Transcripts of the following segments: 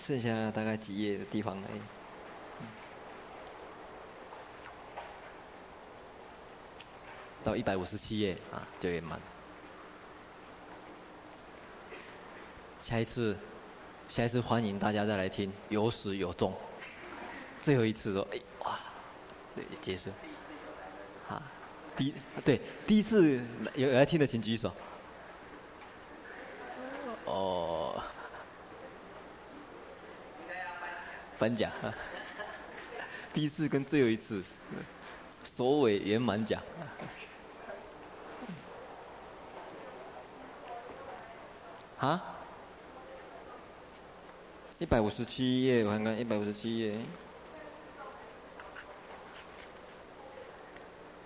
剩下大概几页的地方而已。到一百五十七页啊，就圆满。下一次，下一次欢迎大家再来听，有始有终。最后一次说，哎哇，对，结束。啊，第对第一次有来听的请举手。颁奖。第一次跟最后一次，首尾圆满奖。啊？一百五十七页，我看看，一百五十七页。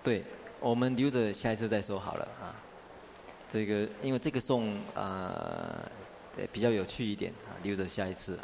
对，我们留着下一次再说好了啊。这个，因为这个送啊，比较有趣一点啊，留着下一次。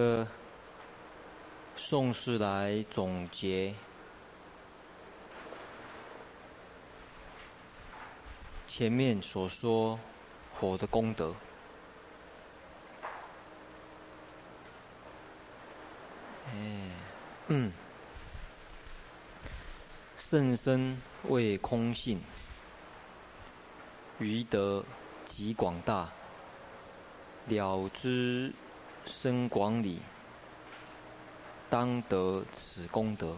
呃，颂是来总结前面所说火的功德。哎，嗯，甚深为空性，余德极广大，了知。深广理，当得此功德。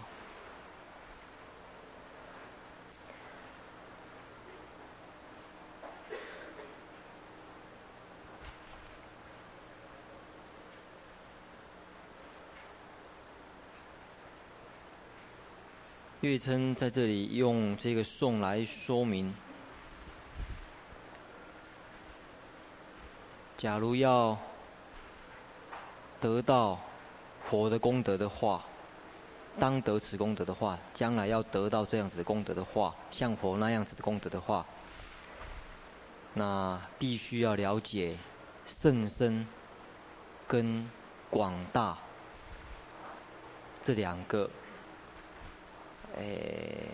月称在这里用这个颂来说明，假如要。得到佛的功德的话，当得此功德的话，将来要得到这样子的功德的话，像佛那样子的功德的话，那必须要了解甚深跟广大这两个诶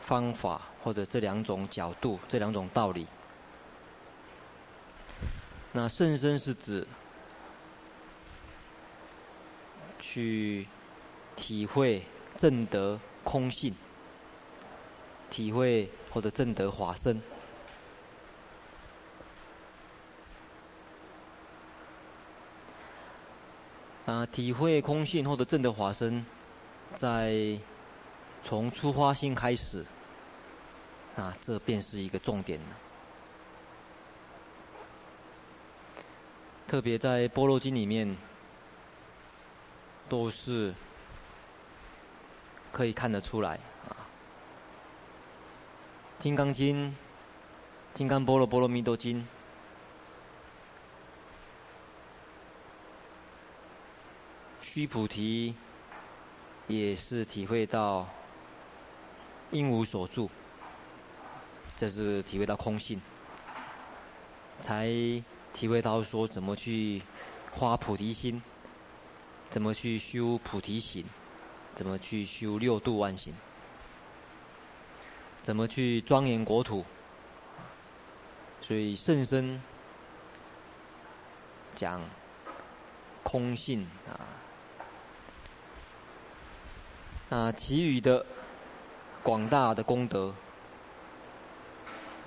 方法，或者这两种角度，这两种道理。那甚深是指去体会正德空性，体会或者正德华身。啊，体会空性或者正德华身，在从出发心开始，啊，这便是一个重点了。特别在《般若经》里面，都是可以看得出来啊，《金刚经》《金刚般若波罗蜜多经》。须菩提也是体会到应无所住，这是体会到空性，才体会到说怎么去发菩提心，怎么去修菩提行，怎么去修六度万行，怎么去庄严国土。所以甚深讲空性啊。那其余的广大的功德，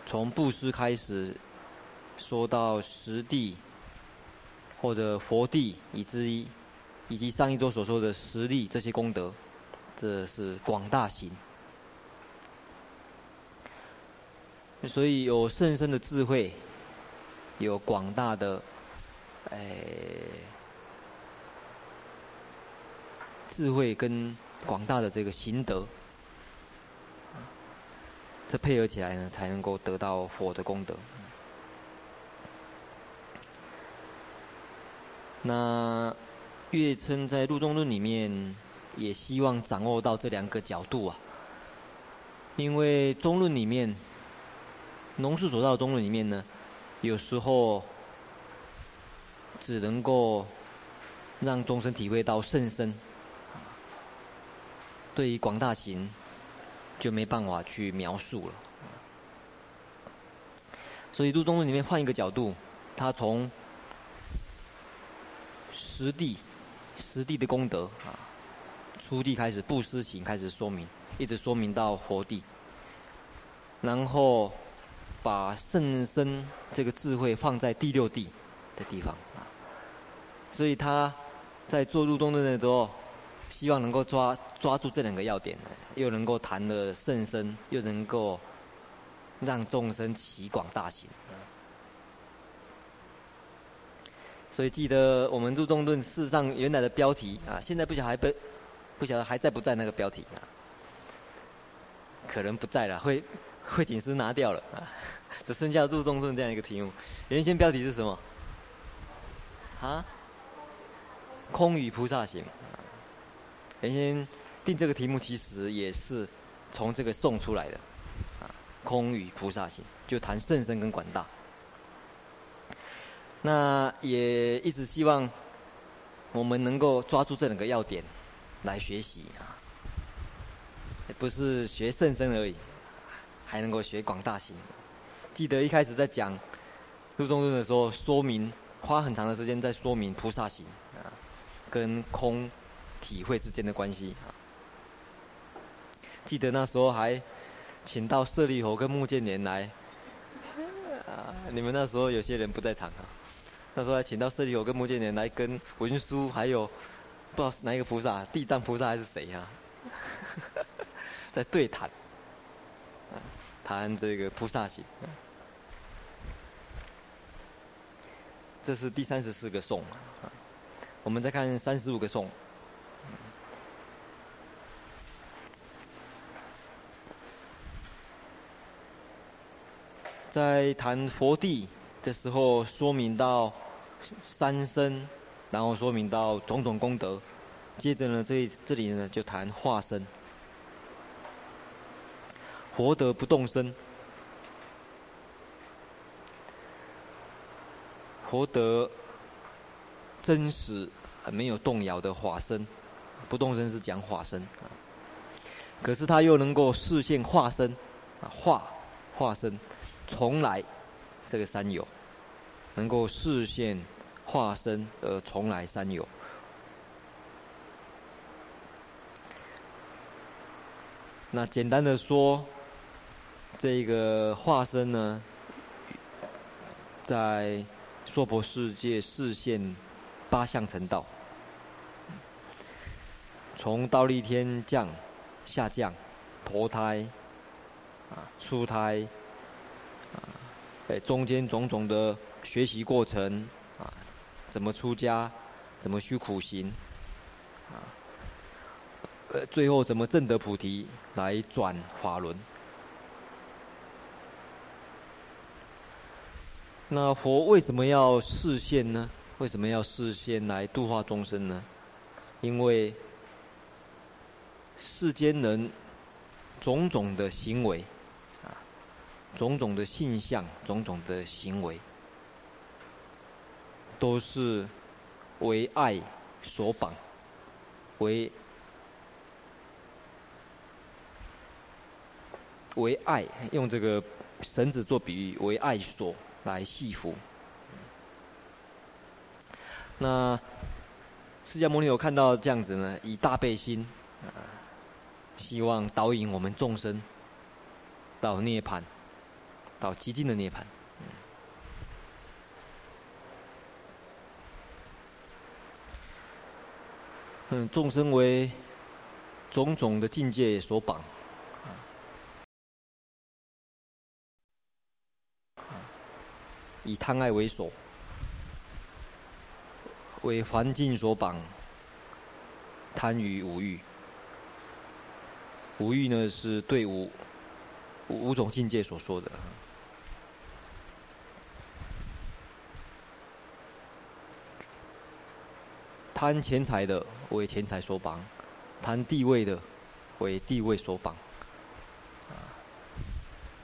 从布施开始，说到实地或者佛地以至于以及上一周所说的实力这些功德，这是广大行。所以有甚深的智慧，有广大的哎智慧跟。广大的这个行德，这配合起来呢，才能够得到佛的功德。那月称在入中论里面，也希望掌握到这两个角度啊。因为中论里面，农事所造的中论里面呢，有时候只能够让众生体会到甚深。对于广大行，就没办法去描述了。所以入中论里面换一个角度，他从十地、十地的功德啊，初地开始布施行开始说明，一直说明到佛地，然后把甚深这个智慧放在第六地的地方啊。所以他在做入中论的时候。希望能够抓抓住这两个要点，又能够谈得甚深，又能够让众生起广大行。所以记得我们入中论事实上原来的标题啊，现在不晓得还不不晓得还在不在那个标题啊？可能不在了，会会请师拿掉了啊，只剩下入中论这样一个题目。原先标题是什么？啊？空与菩萨行。原先定这个题目，其实也是从这个送出来的，啊，空与菩萨行，就谈甚深跟广大。那也一直希望我们能够抓住这两个要点来学习啊，不是学甚深而已，还能够学广大行。记得一开始在讲入中论的时候，说明花很长的时间在说明菩萨行啊，跟空。体会之间的关系啊！记得那时候还请到舍利弗跟木建连来啊！你们那时候有些人不在场啊。那时候还请到舍利弗跟目犍连来跟文殊，还有不知道是哪一个菩萨，地藏菩萨还是谁啊？在对谈，谈这个菩萨行。这是第三十四个颂，我们再看三十五个颂。在谈佛地的时候，说明到三身，然后说明到种种功德，接着呢，这这里呢就谈化身，活得不动身，活得真实还没有动摇的化身，不动身是讲法身，可是他又能够示现化身，啊化化身。从来，这个三有，能够示现化身而重来三有。那简单的说，这个化身呢，在娑婆世界示现八相成道，从倒立天降、下降、投胎、啊出胎，啊，哎中间种种的学习过程，怎么出家，怎么修苦行，啊，呃最后怎么证得菩提来转法轮。那佛为什么要示现呢？为什么要示现来度化众生呢？因为世间人种种的行为，啊，种种的现象，种种的行为，都是为爱所绑，为为爱，用这个绳子做比喻，为爱所。来系缚。那释迦牟尼有看到这样子呢，以大悲心，希望导引我们众生到涅槃，到极尽的涅槃。嗯，众生为种种的境界所绑。以贪爱为所，为环境所绑，贪于五欲。五欲呢，是对五五种境界所说的。贪钱财的为钱财所绑，贪地位的为地位所绑，啊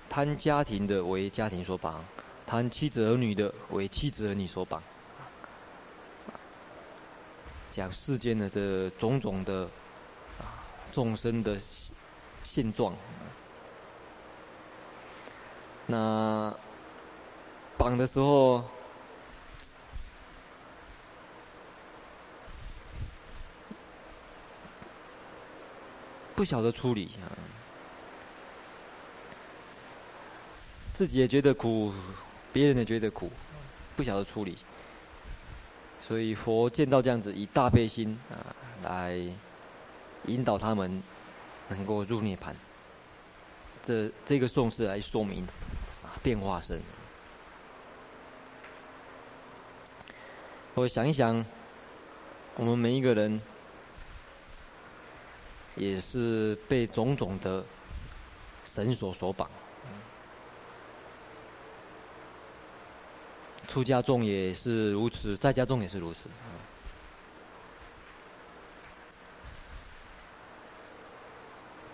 贪家庭的为家庭所绑。贪妻子儿女的为妻子儿女所绑，讲世间的这种种的啊众生的现状。那绑的时候，不晓得处理啊，自己也觉得苦。别人也觉得苦，不晓得处理，所以佛见到这样子，以大悲心啊来引导他们能够入涅槃。这这个颂是来说明啊变化身。我想一想，我们每一个人也是被种种的绳索所绑。出家众也是如此，在家众也是如此。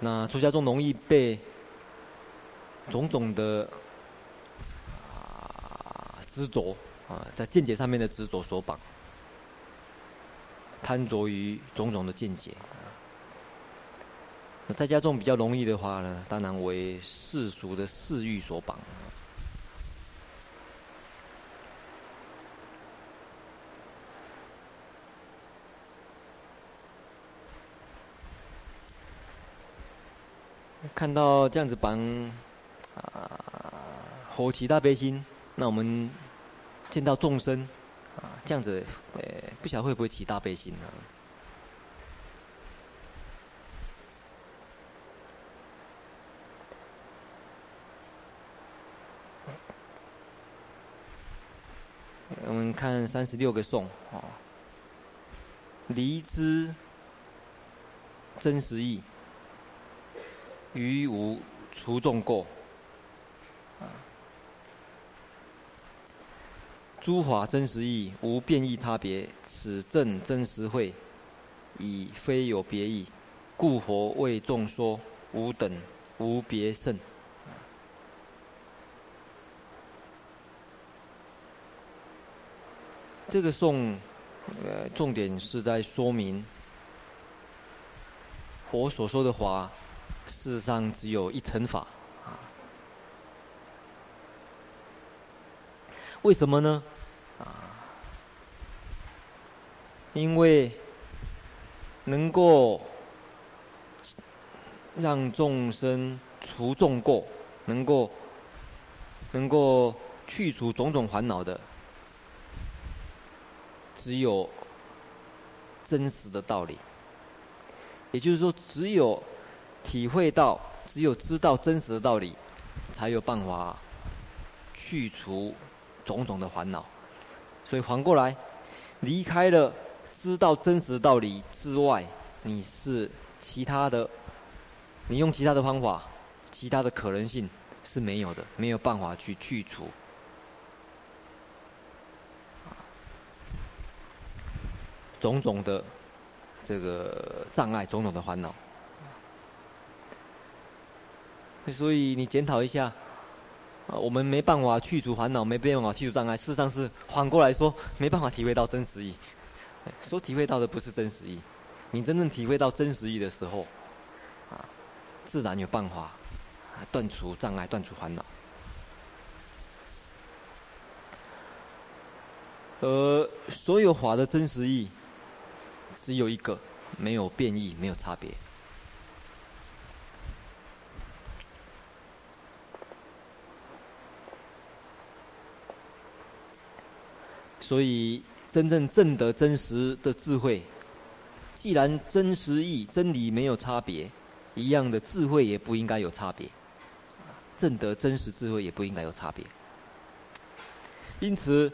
那出家众容易被种种的执着啊，在见解上面的执着所绑，贪着于种种的见解。那在家众比较容易的话呢，当然为世俗的私欲所绑。看到这样子绑啊，火起大悲心，那我们见到众生啊，这样子，呃，不晓得会不会起大悲心呢们看三十六个颂啊，离之真实义。于无除众过，诸法真实义，无变异差别，此证真实慧，已非有别意，故佛为众说，无等无别胜。这个颂，呃，重点是在说明佛所说的话。世上只有一乘法，啊，为什么呢？啊，因为能够让众生除众过，能够能够去除种种烦恼的，只有真实的道理。也就是说，只有体会到，只有知道真实的道理，才有办法去除种种的烦恼。所以反过来，离开了知道真实的道理之外，你是其他的，你用其他的方法，其他的可能性是没有的，没有办法去去除。种种的这个障碍，种种的烦恼，所以你检讨一下，啊，我们没办法去除烦恼，没办法去除障碍，事实上是反过来说，没办法体会到真实义。所体会到的不是真实义，你真正体会到真实义的时候，啊，自然有办法断除障碍，断除烦恼。而所有法的真实义。只有一个，没有变异，没有差别。所以，真正证得真实的智慧，既然真实义、真理没有差别，一样的智慧也不应该有差别。证得真实智慧也不应该有差别。因此，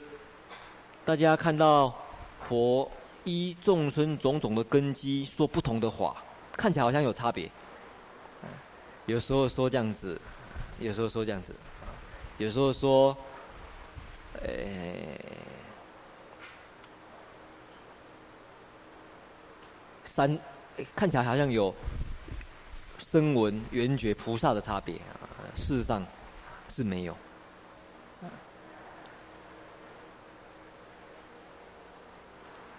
大家看到佛。依众生种种的根基说不同的话，看起来好像有差别。有时候说这样子，有时候说这样子，有时候说，诶、三看起来好像有声闻、缘觉、菩萨的差别，事实上是没有。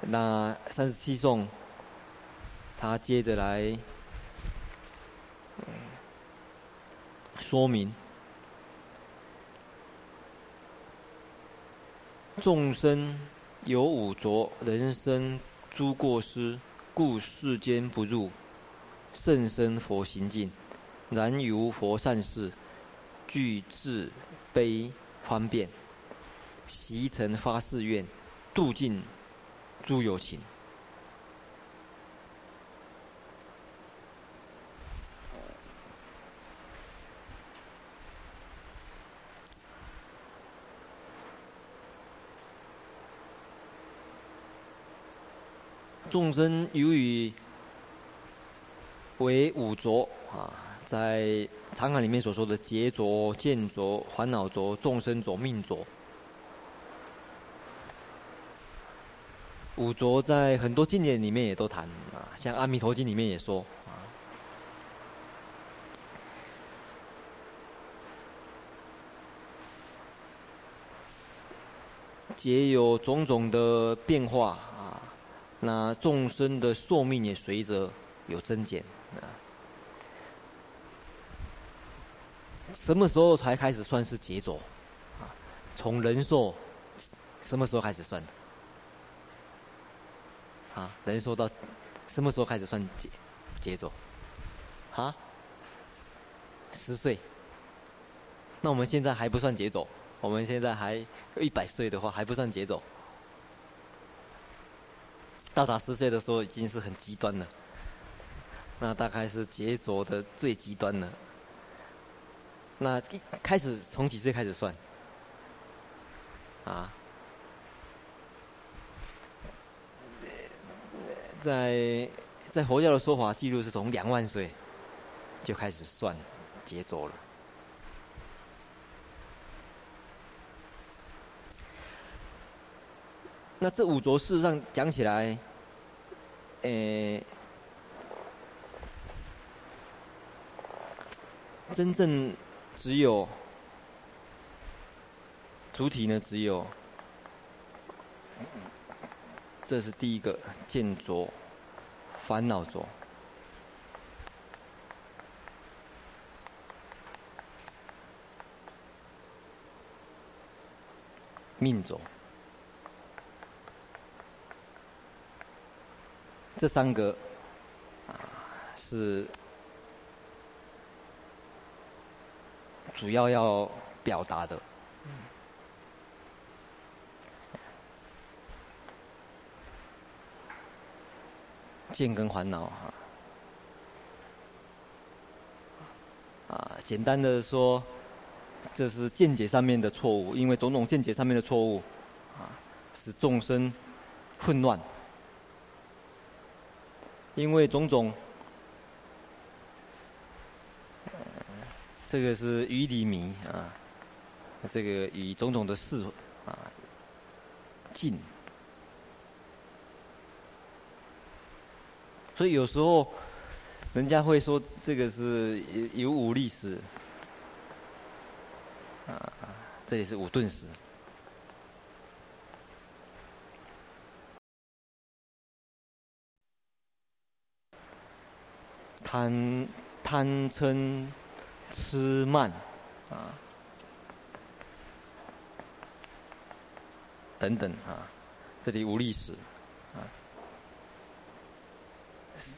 那三十七颂，他接着来说明：众生有五浊，人生诸过失，故世间不入，甚深佛行境。然于佛善事，具智悲方便，习成发誓愿，度尽。诸有情，众生由于为五浊啊，在长行里面所说的劫浊、见浊、烦恼浊、众生浊、命浊。五浊在很多经典里面也都谈啊，像《阿弥陀经》里面也说啊，劫有种种的变化啊，那众生的寿命也随着有增减啊。什么时候才开始算是劫浊？啊，从人寿什么时候开始算？啊，人说到什么时候开始算劫劫浊？啊，十岁。那我们现在还不算劫浊，我们现在还一百岁的话还不算劫浊。到达十岁的时候已经是很极端了，那大概是劫浊的最极端了。那一开始从几岁开始算？啊？在在佛教的说法记录是从两万岁就开始算劫浊了。那这五浊事实上讲起来，诶、真正只有主体呢，只有。这是第一个见浊，烦恼浊，命浊，这三个啊是主要要表达的。见跟烦恼啊，啊，简单的说，这是见解上面的错误，因为种种见解上面的错误，啊，使众生混乱，因为种种，这个是愚迷啊，这个以种种的事啊，尽。所以有时候，人家会说这个是有五力史，啊，这里是五顿时。贪贪嗔痴慢啊，等等啊，这里无力史啊，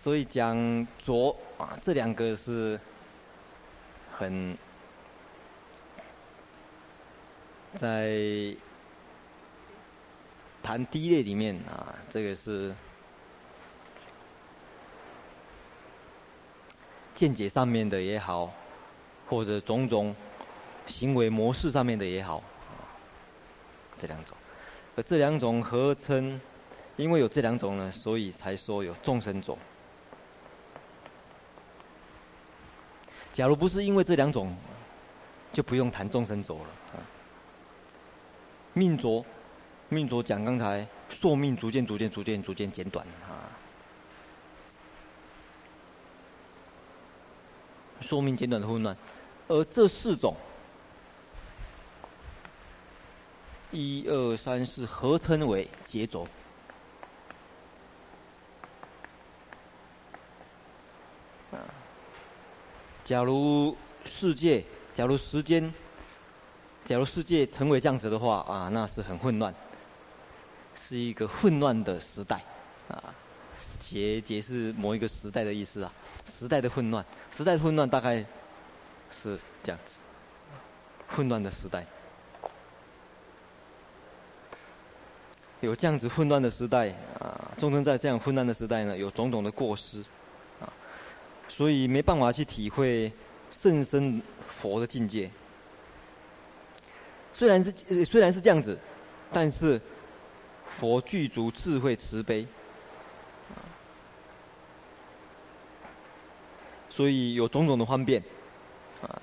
所以讲浊啊，这两个是很在谈第一类里面啊，这个是。见解上面的也好，或者种种行为模式上面的也好，这两种，而这两种合称，因为有这两种呢，所以才说有众生种。假如不是因为这两种，就不用谈众生轴了。命着，命着讲刚才寿命逐渐逐渐逐渐逐渐减短啊。寿命减短的混乱，而这四种，一二三四合称为劫着。假如世界，假如时间，假如世界成为这样子的话啊，那是很混乱，是一个混乱的时代啊。劫劫是某一个时代的意思啊，时代的混乱。时代的混乱大概是这样子，混乱的时代，有这样子混乱的时代啊，众生在这样混乱的时代呢，有种种的过失，所以没办法去体会甚深佛的境界。虽然是虽然是这样子，但是佛具足智慧慈悲。所以有种种的方便，啊，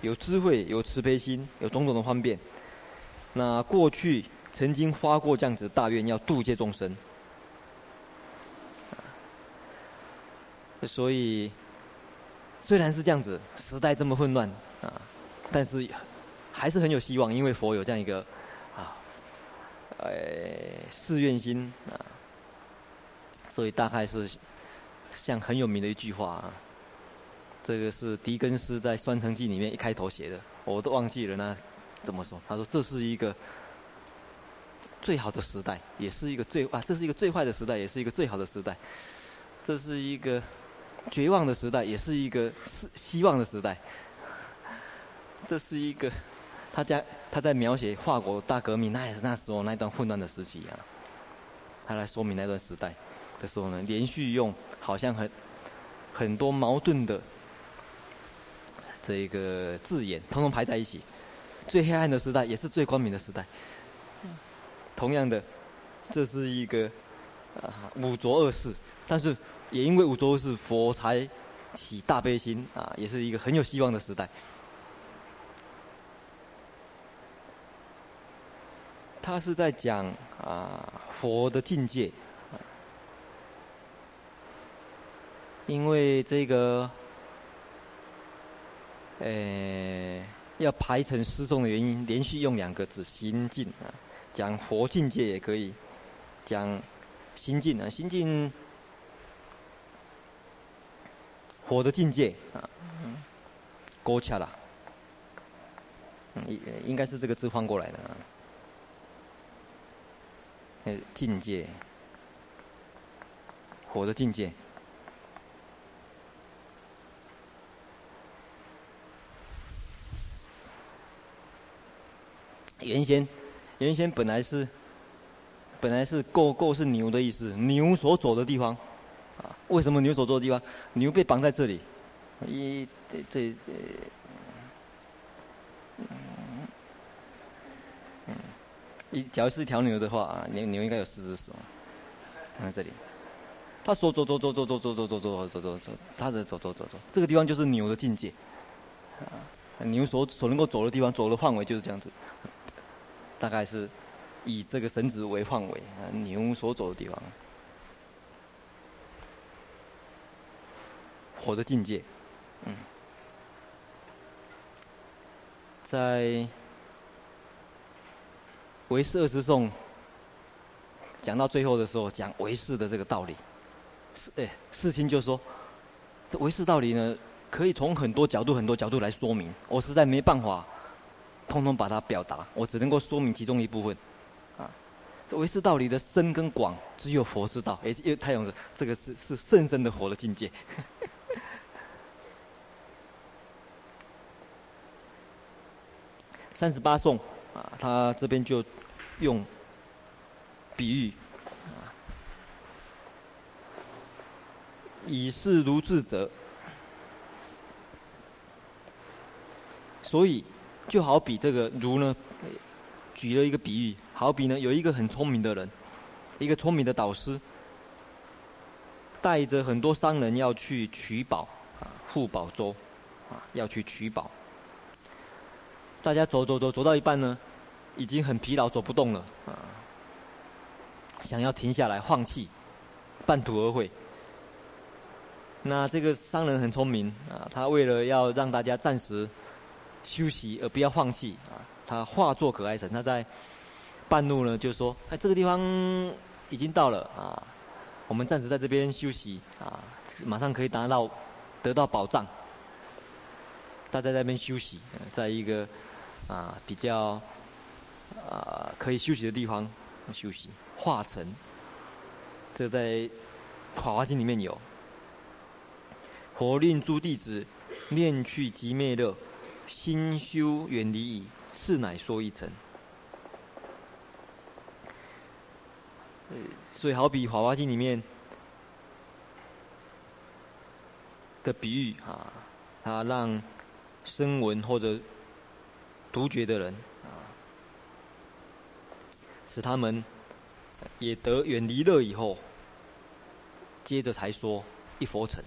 有智慧，有慈悲心，有种种的方便。那过去曾经发过这样子大愿，要度界众生。所以虽然是这样子，时代这么混乱啊，但是还是很有希望，因为佛有这样一个啊，呃，誓愿心啊。所以大概是像很有名的一句话啊。这个是狄更斯在《双城记》里面一开头写的，我都忘记了那怎么说？他说：“这是一个最好的时代，也是一个最啊，这是一个最坏的时代，也是一个最好的时代。这是一个绝望的时代，也是一个希希望的时代。这是一个他家他在描写法国大革命，那那时候那段混乱的时期啊。他来说明那段时代的时候呢，连续用好像很很多矛盾的。”这一个字眼，统统排在一起，最黑暗的时代也是最光明的时代。同样的，这是一个啊五浊恶世，但是也因为五洲是，佛才起大悲心啊，也是一个很有希望的时代。他是在讲啊佛的境界，因为这个。呃，要排成诗颂的原因，连续用两个字“心境”啊，讲佛境界也可以，讲心境啊，心境，佛的境界啊，勾恰啦，应应该是这个字换过来的啊，呃，境界，火的境界。原先，原先本来是，本来是“够够”是牛的意思，牛所走的地方，啊，为什么牛所走的地方？牛被绑在这里，一这呃，嗯，一假如是一条牛的话啊，牛牛应该有四只手。看这里，他说走走走走走走走走走走走走，他的走走走走，这个地方就是牛的境界。啊，牛所所能够走的地方，走的范围就是这样子。大概是以这个绳子为范围，啊，牛所走的地方，火的境界，嗯，在唯识二十颂讲到最后的时候，讲唯识的这个道理，是哎，世亲就说，这唯识道理呢，可以从很多角度、很多角度来说明，我实在没办法。通通把它表达，我只能够说明其中一部分，啊，这唯识道理的深跟广，只有佛知道。哎，因为太阳是这个是是甚深的佛的境界。三十八颂啊，他这边就用比喻，啊，以是如智者，所以。就好比这个如呢，举了一个比喻，好比呢有一个很聪明的人，一个聪明的导师，带着很多商人要去取宝，啊，赴宝洲，啊，要去取宝。大家走走走走到一半呢，已经很疲劳，走不动了，啊，想要停下来放弃，半途而废。那这个商人很聪明啊，他为了要让大家暂时。休息而不要放弃啊！他化作可爱神，他在半路呢，就说：“哎，这个地方已经到了啊，我们暂时在这边休息啊，马上可以达到得到保障。大家在那边休息，在一个啊比较啊可以休息的地方休息。化成，这在《法华经》里面有，佛令诸弟子念去即灭乐。”心修远离矣，是乃说一乘。所以好比《法华经》里面的比喻啊，他让声闻或者独绝的人啊，使他们也得远离乐以后，接着才说一佛乘。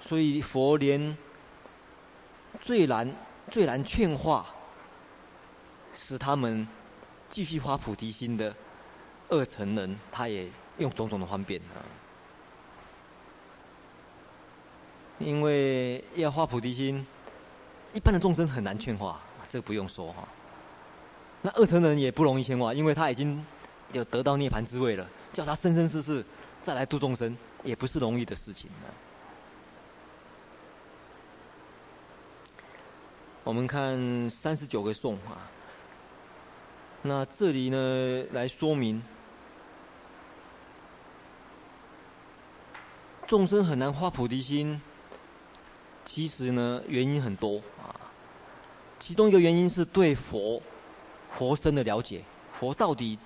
所以佛连最难最难劝化，使他们继续发菩提心的二乘人，他也用种种的方便啊。因为要发菩提心，一般的众生很难劝化，这个不用说哈。那二乘人也不容易劝化，因为他已经有得到涅槃之位了，叫他生生世世再来度众生，也不是容易的事情。我们看三十九个颂啊，那这里呢来说明，众生很难发菩提心，其实呢原因很多啊，其中一个原因是对佛佛身的了解，佛到底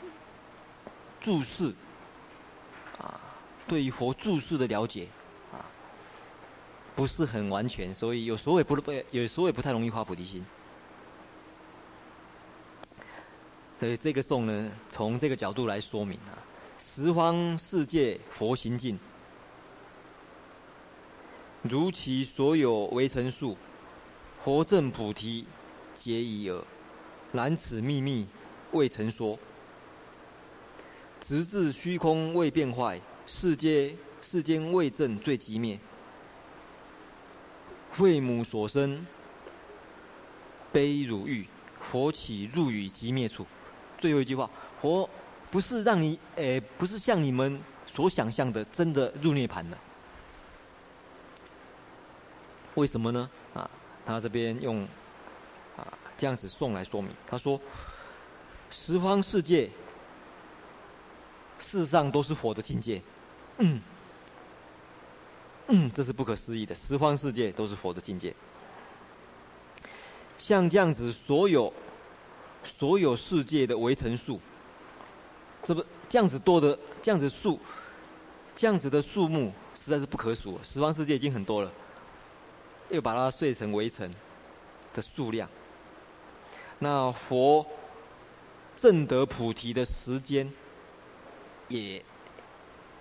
住世啊，对于佛住世的了解啊。不是很完全，所以有时候也不不，有时候也不太容易发菩提心。所以这个颂呢，从这个角度来说明啊，十方世界佛行尽，如其所有微尘数，佛证菩提皆已尔，然此秘密未曾说。直至虚空未变坏，世界世间未证最极灭。为母所生，悲汝欲，佛岂入于寂灭处？最后一句话，佛不是让你，诶、不是像你们所想象的，真的入涅槃了。为什么呢？啊，他这边用啊这样子送来说明，他说，十方世界，世上都是佛的境界。嗯。嗯，这是不可思议的，十方世界都是佛的境界。像这样子，所有所有世界的围城数，这不这样子多的这样子数，这样子的数目实在是不可数，十方世界已经很多了，又把它碎成微尘的数量。那佛证得菩提的时间，也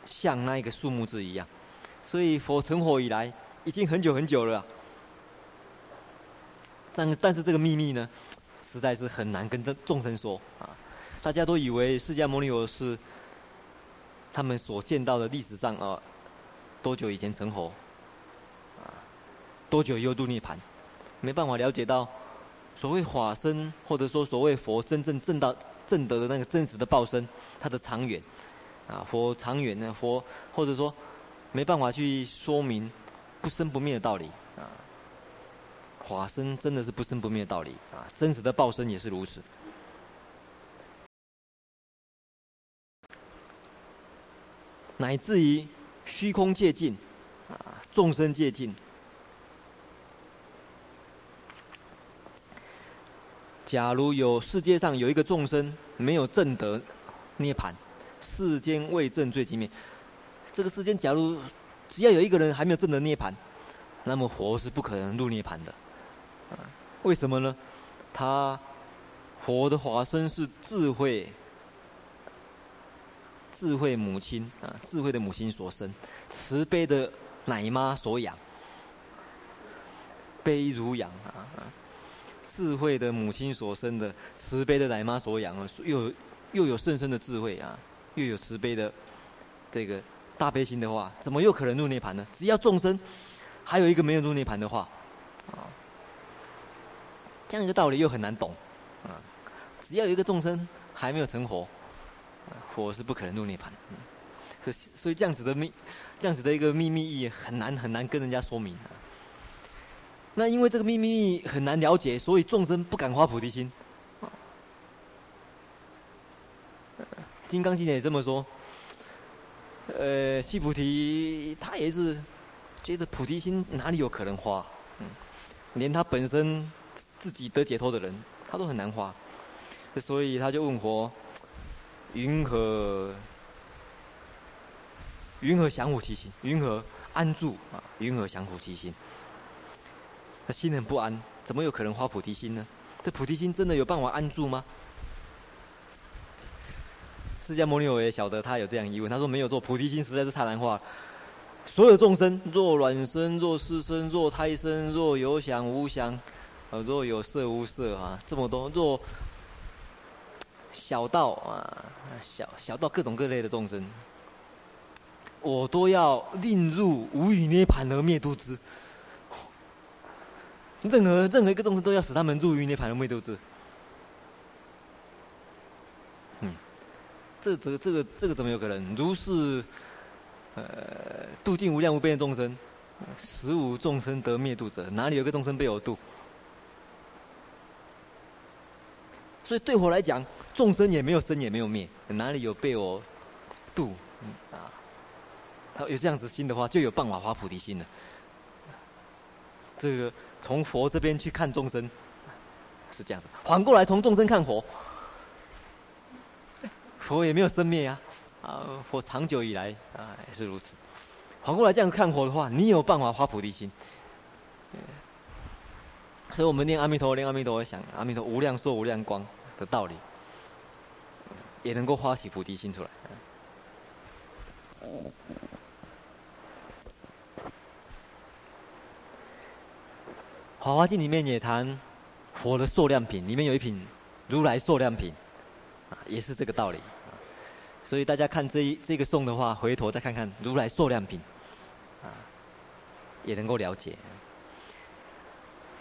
像那一个数目字一样，所以佛成佛以来已经很久很久了。但但是这个秘密呢，实在是很难跟这众生说啊！大家都以为释迦牟尼佛是他们所见到的历史上啊，多久以前成佛？多久又入涅槃？没办法了解到所谓法身，或者说所谓佛真正证到证得的那个真实的报身，它的长远啊，佛长远呢？佛或者说没办法去说明不生不灭的道理啊。法身真的是不生不灭的道理啊！真实的报身也是如此，乃至于虚空界尽啊，众生界尽。假如有世界上有一个众生没有正德涅槃，世间未正罪寂灭。这个世间假如只要有一个人还没有正得涅槃，那么佛是不可能入涅槃的。为什么呢？他佛的化身是智慧，智慧母亲啊，智慧的母亲所生，慈悲的奶妈所养，悲如养啊，智慧的母亲所生的，慈悲的奶妈所养啊，又又有甚深的智慧啊，又有慈悲的这个大悲心的话，怎么又可能入涅槃呢？只要众生还有一个没有入涅槃的话，啊。这样一个道理又很难懂，啊，只要有一个众生还没有成佛，佛是不可能入涅槃。所以，所以这样子的秘，这样子的一个秘密意义很难很难跟人家说明啊。那因为这个秘密很难了解，所以众生不敢发菩提心。金刚经也这么说。呃，须菩提他也是觉得菩提心哪里有可能发？嗯，连他本身。自己得解脱的人，他都很难发，所以他就问佛：云何？云何降伏其心？云何安住啊？云何降伏其心？他心很不安，怎么有可能发菩提心呢？这菩提心真的有办法安住吗？释迦牟尼佛也晓得他有这样疑问，他说没有做菩提心实在是太难化。所有众生，若卵生，若湿生，若胎生，若有想无想。若有色无色啊，这么多，若小到啊，小小到各种各类的众生，我都要令入无余涅盘而灭度之。任何任何一个众生都要使他们入于涅槃的灭度之。嗯，这这这个这个怎么有可能？如是，呃，度尽无量无边的众生，十无众生得灭度者。哪里有个众生被我度？所以对我来讲，众生也没有生也没有灭，哪里有被我度？嗯啊，有这样子心的话，就有办法发菩提心了。这个从佛这边去看众生是这样子，反过来从众生看佛，佛也没有生灭啊，啊，佛长久以来啊也是如此。反过来这样子看佛的话，你有办法发菩提心。所以我们念阿弥陀佛，念阿弥陀佛，想阿弥陀无量寿无量光的道理，也能够发起菩提心出来。《华华经》里面也谈火的寿量品，里面有一品如来寿量品，啊，也是这个道理。所以大家看这一这个颂的话，回头再看看如来寿量品，啊，也能够了解。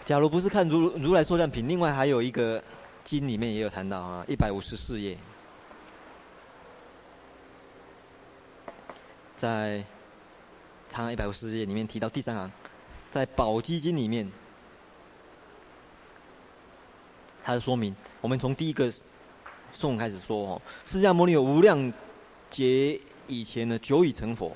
假如不是看如如来寿量品，另外还有一个经里面也有谈到啊，一百五十四页，在长安一百五十四页里面提到第三行，在宝积经里面，它的说明，我们从第一个颂开始说哦，释迦牟尼有无量劫以前呢，久已成佛。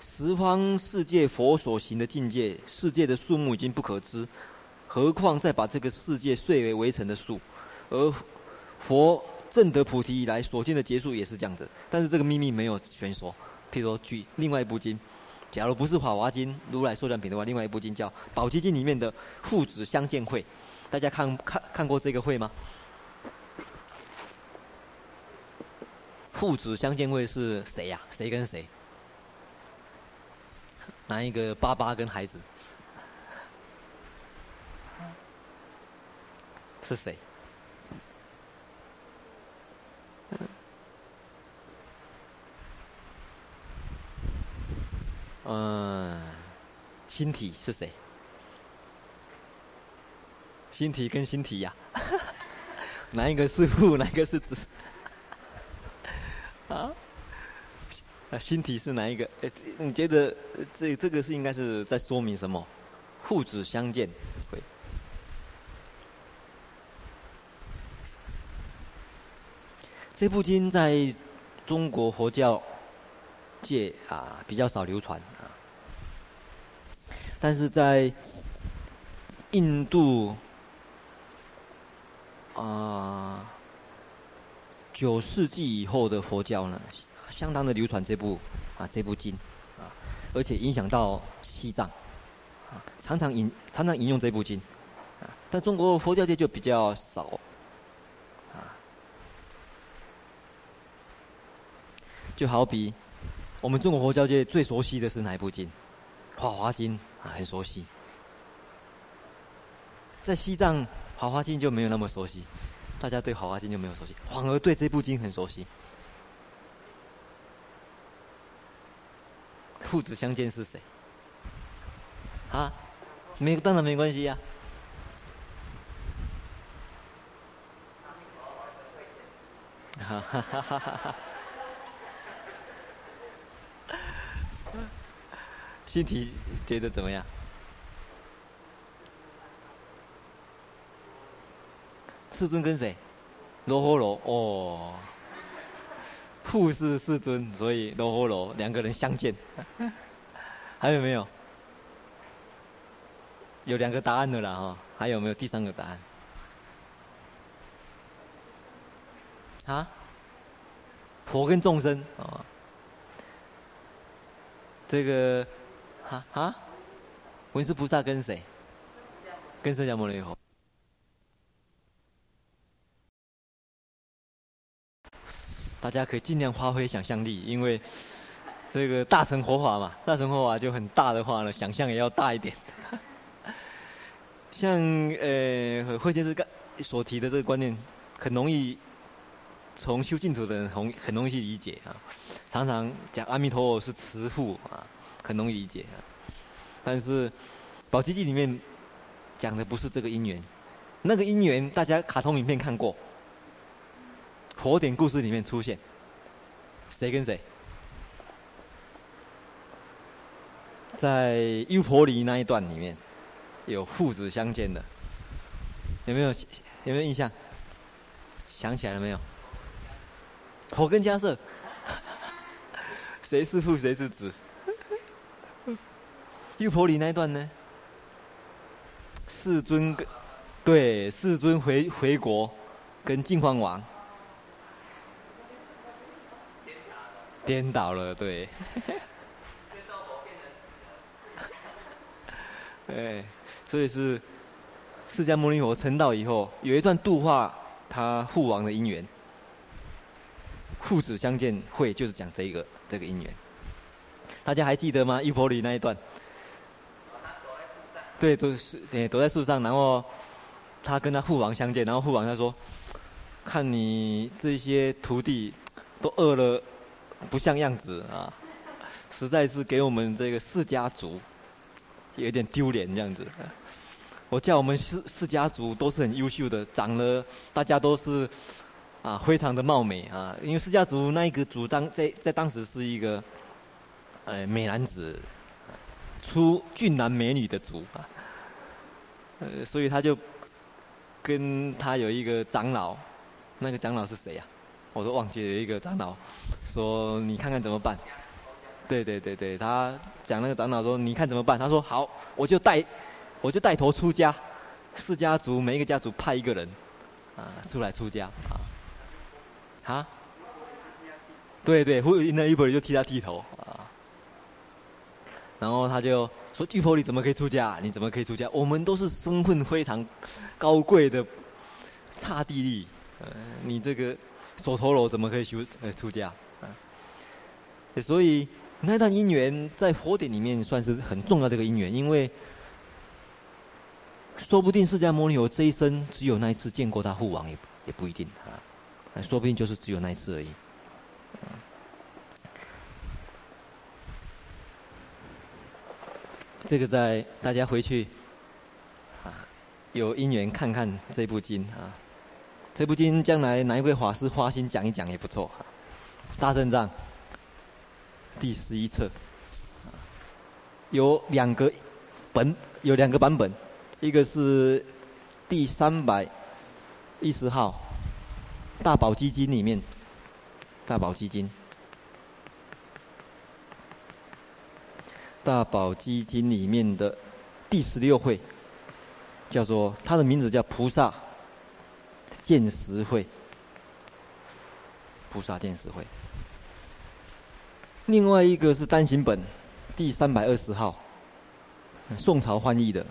十方世界佛所行的境界，世界的数目已经不可知，何况再把这个世界碎为微尘的数，而佛证得菩提以来所见的劫数也是这样子，但是这个秘密没有宣说。譬如说举另外一部经，假如不是《法华经》如来寿讲品的话，另外一部经叫《宝积经》里面的父子相见会，大家看看看过这个会吗？父子相见会是谁呀、谁跟谁？哪一个爸爸跟孩子？是谁？心体是谁？心体跟心体呀、哪一个是父，哪一个是子？啊？啊，心体是哪一个？哎，你觉得这这个是应该是在说明什么？父子相见会。这部经在中国佛教界啊比较少流传，但是在印度啊。九世纪以后的佛教呢，相当的流传这部啊这部经啊，而且影响到西藏啊，常常引常常引用这部经啊，但中国佛教界就比较少啊。就好比我们中国佛教界最熟悉的是哪一部经？《法华经》，很熟悉。在西藏，《华华经》就没有那么熟悉。大家对《华华经》就没有熟悉，反而对这部经很熟悉。父子相见是谁？啊，没，当然没关系呀、啊。哈哈哈哈哈哈！心体觉得怎么样？世尊跟谁？罗睺罗哦，父是世尊，所以罗睺罗两个人相见。还有没有？有两个答案的了哈，还有没有第三个答案？啊？佛跟众生啊？这个啊啊？文殊菩萨跟谁？跟释迦牟尼佛。大家可以尽量发挥想象力，因为这个大乘佛法嘛，大乘佛法就很大的话呢，想象也要大一点。像呃慧先生刚所提的这个观念，很容易从修净土的人很很容易去理解啊。常常讲阿弥陀佛是慈父啊，很容易理解啊。但是宝积经里面讲的不是这个因缘，那个因缘大家卡通影片看过。火点故事里面出现，谁跟谁？在优婆里那一段里面，有父子相见的，有没有？有没有印象？想起来了没有？火跟迦叶，谁是父谁是子？优婆里那一段呢？世尊跟对世尊回回国，跟净饭王。颠倒了，对。哎，所以是释迦牟尼佛成道以后，有一段度化他父王的因缘，父子相见会就是讲这个这个因缘。大家还记得吗？优婆里那一段？对，都是哎，躲在树上，然后他跟他父王相见，然后父王他说：“看你这些徒弟都饿了。”不像样子啊，实在是给我们这个四家族有点丢脸这样子。我叫我们四四家族都是很优秀的，长得大家都是啊非常的貌美啊，因为四家族那一个主张在在当时是一个呃美男子出俊男美女的族啊，呃所以他就跟他有一个长老，那个长老是谁呀？我都忘记了一个长老说：“你看看怎么办？”对对对对，他讲那个长老说：“你看怎么办？”他说：“好，我就带，我就带头出家，四家族每一个家族派一个人，啊，出来出家啊，啊，对对，那玉婆里就替他剃头啊，然后他就说：“玉婆你怎么可以出家？你怎么可以出家？我们都是身份非常高贵的刹帝利，呃，你这个手陀罗怎么可以修呃出家？”啊，所以那段姻缘在佛典里面算是很重要的一个姻缘，因为。说不定释迦牟尼佛这一生只有那一次见过他父王，也也不一定啊。说不定就是只有那一次而已。这个在大家回去啊，有因缘看看这部经啊。这部经将来哪一位法师花心讲一讲也不错。大正藏第十一册，有两个本，有两个版本。一个是第三百一十号《大宝积经》里面，《大宝积经》《大宝积经》里面的第十六会，叫做它的名字叫菩萨见识会，菩萨见识会。另外一个是单行本第三百二十号，宋朝翻译的。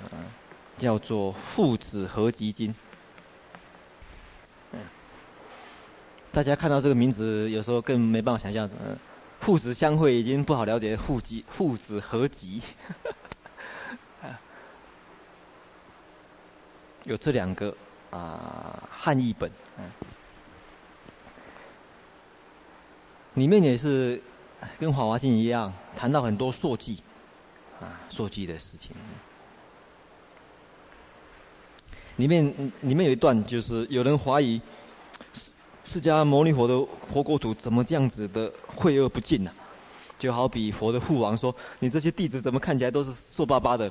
叫做《父子合集经》。大家看到这个名字，有时候更没办法想象，嗯，父子相会已经不好了解，父集父子合集，有这两个啊汉译本，嗯，里面也是跟《法华经》一样，谈到很多授记啊授记的事情。里面里面有一段，就是有人怀疑释迦牟尼佛的活国土怎么这样子的秽恶不尽呢？就好比佛的父王说：“你这些弟子怎么看起来都是瘦巴巴的，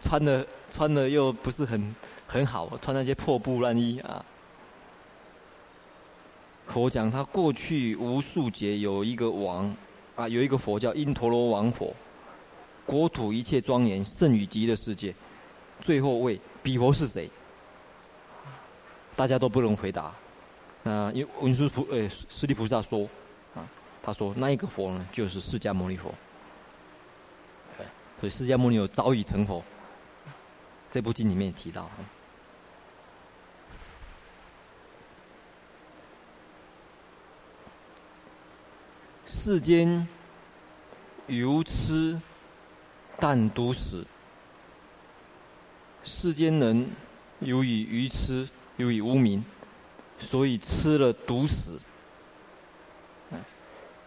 穿的穿的又不是很很好，穿那些破布烂衣啊。”佛讲他过去无数劫有一个王啊，有一个佛叫因陀罗王佛，国土一切庄严，胜于极乐世界。最后问比佛是谁？大家都不能回答，那因为文殊菩诶，释利菩萨说，啊，他说那一个佛呢，就是释迦牟尼佛。所以释迦牟尼佛早已成佛，这部经里面也提到。世间愚痴但独死，世间人由于愚痴。由于无名，所以吃了毒死，